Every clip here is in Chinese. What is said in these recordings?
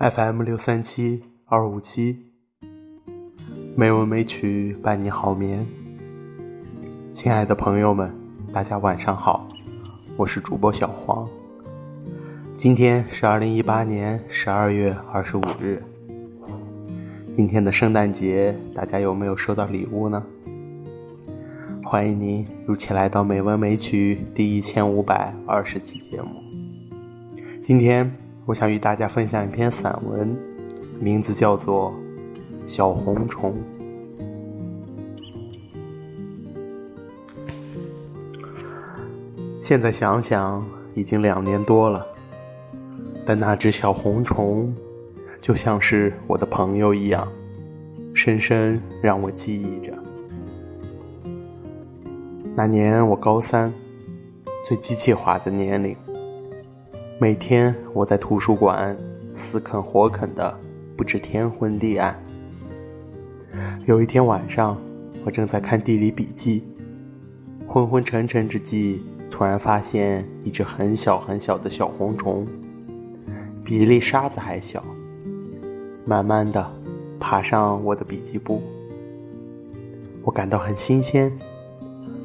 FM 六三七二五七，美文美曲伴你好眠。亲爱的朋友们，大家晚上好，我是主播小黄。今天是二零一八年十二月二十五日，今天的圣诞节，大家有没有收到礼物呢？欢迎您如期来到《美文美曲》第一千五百二十期节目。今天我想与大家分享一篇散文，名字叫做《小红虫》。现在想想，已经两年多了，但那只小红虫，就像是我的朋友一样，深深让我记忆着。那年我高三，最机械化的年龄。每天我在图书馆死啃活啃的，不知天昏地暗。有一天晚上，我正在看地理笔记，昏昏沉沉之际，突然发现一只很小很小的小红虫，比一粒沙子还小，慢慢的爬上我的笔记簿。我感到很新鲜。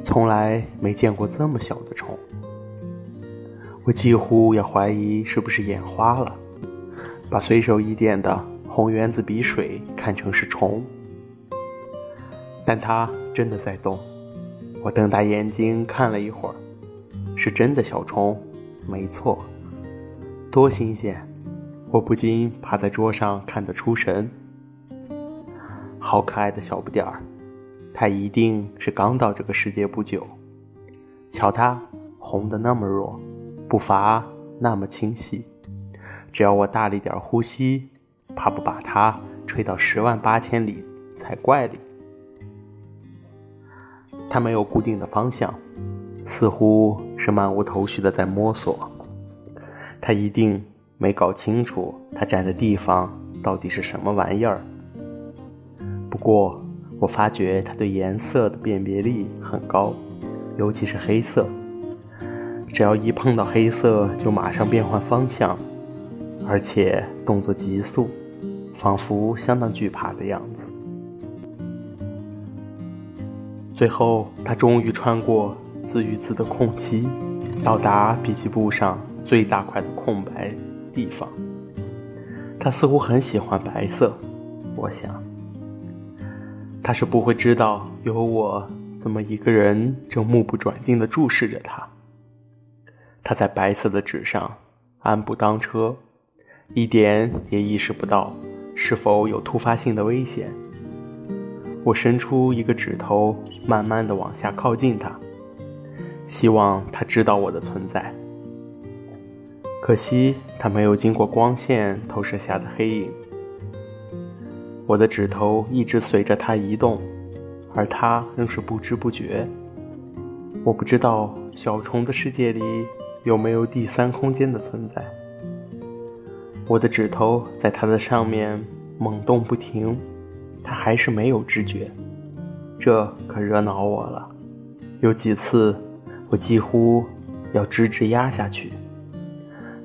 从来没见过这么小的虫，我几乎要怀疑是不是眼花了，把随手一点的红原子笔水看成是虫。但它真的在动，我瞪大眼睛看了一会儿，是真的小虫，没错，多新鲜！我不禁趴在桌上看得出神。好可爱的小不点儿。它一定是刚到这个世界不久，瞧它红的那么弱，步伐那么清晰，只要我大力点呼吸，怕不把它吹到十万八千里才怪哩。它没有固定的方向，似乎是漫无头绪的在摸索。它一定没搞清楚它站的地方到底是什么玩意儿。不过。我发觉它对颜色的辨别力很高，尤其是黑色。只要一碰到黑色，就马上变换方向，而且动作急速，仿佛相当惧怕的样子。最后，他终于穿过字与字的空隙，到达笔记簿上最大块的空白地方。他似乎很喜欢白色，我想。他是不会知道有我这么一个人正目不转睛地注视着他。他在白色的纸上安步当车，一点也意识不到是否有突发性的危险。我伸出一个指头，慢慢地往下靠近他，希望他知道我的存在。可惜他没有经过光线投射下的黑影。我的指头一直随着它移动，而它仍是不知不觉。我不知道小虫的世界里有没有第三空间的存在。我的指头在它的上面猛动不停，它还是没有知觉。这可惹恼我了。有几次，我几乎要直直压下去。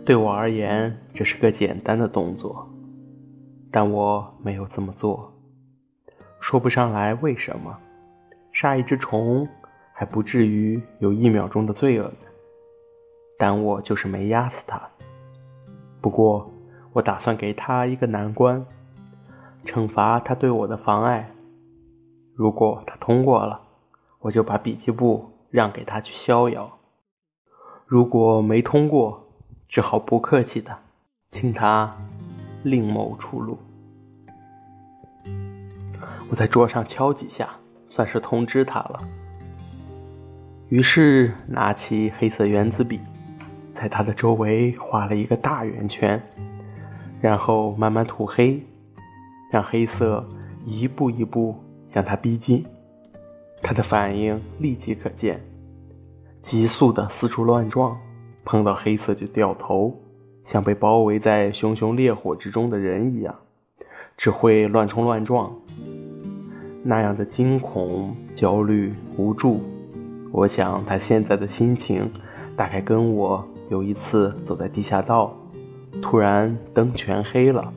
对我而言，这是个简单的动作。但我没有这么做，说不上来为什么。杀一只虫还不至于有一秒钟的罪恶感，但我就是没压死他。不过，我打算给他一个难关，惩罚他对我的妨碍。如果他通过了，我就把笔记簿让给他去逍遥；如果没通过，只好不客气的请他。另谋出路。我在桌上敲几下，算是通知他了。于是拿起黑色圆珠笔，在他的周围画了一个大圆圈，然后慢慢涂黑，让黑色一步一步向他逼近。他的反应立即可见，急速的四处乱撞，碰到黑色就掉头。像被包围在熊熊烈火之中的人一样，只会乱冲乱撞。那样的惊恐、焦虑、无助，我想他现在的心情，大概跟我有一次走在地下道，突然灯全黑了，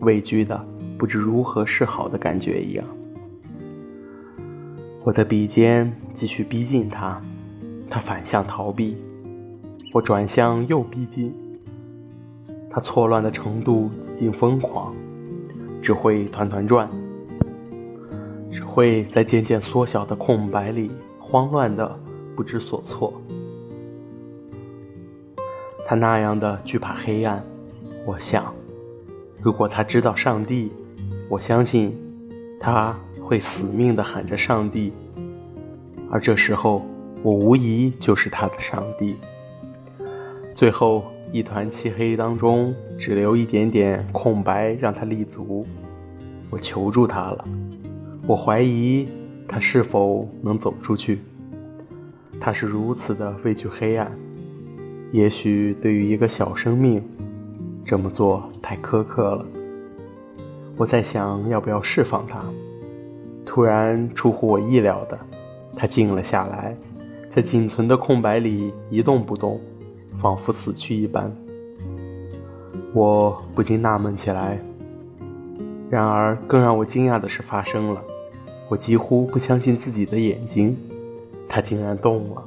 畏惧的不知如何是好的感觉一样。我的笔尖继续逼近他，他反向逃避；我转向又逼近，他错乱的程度几近疯狂，只会团团转，只会在渐渐缩小的空白里慌乱的不知所措。他那样的惧怕黑暗，我想，如果他知道上帝，我相信他。会死命地喊着上帝，而这时候我无疑就是他的上帝。最后一团漆黑当中，只留一点点空白让他立足。我求助他了，我怀疑他是否能走出去。他是如此的畏惧黑暗，也许对于一个小生命，这么做太苛刻了。我在想，要不要释放他？突然，出乎我意料的，他静了下来，在仅存的空白里一动不动，仿佛死去一般。我不禁纳闷起来。然而，更让我惊讶的事发生了，我几乎不相信自己的眼睛，他竟然动了，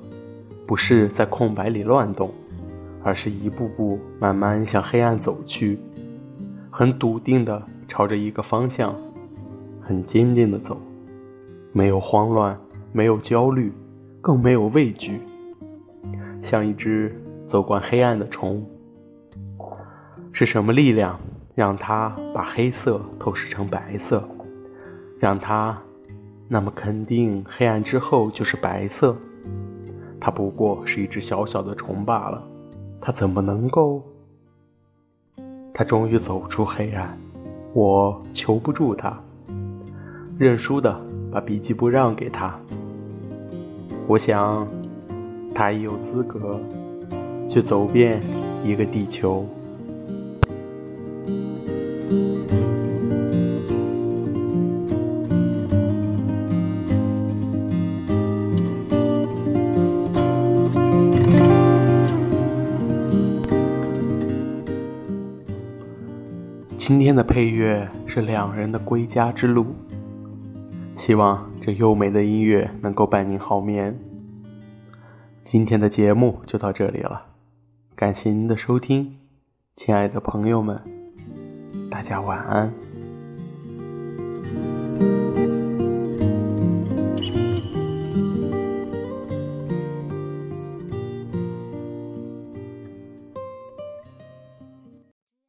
不是在空白里乱动，而是一步步慢慢向黑暗走去，很笃定地朝着一个方向，很坚定地走。没有慌乱，没有焦虑，更没有畏惧，像一只走惯黑暗的虫。是什么力量让它把黑色透视成白色，让它那么肯定黑暗之后就是白色？它不过是一只小小的虫罢了，他怎么能够？他终于走出黑暗，我求不住他，认输的。把笔记簿让给他，我想，他已有资格去走遍一个地球。今天的配乐是两人的归家之路。希望这优美的音乐能够伴您好眠。今天的节目就到这里了，感谢您的收听，亲爱的朋友们，大家晚安。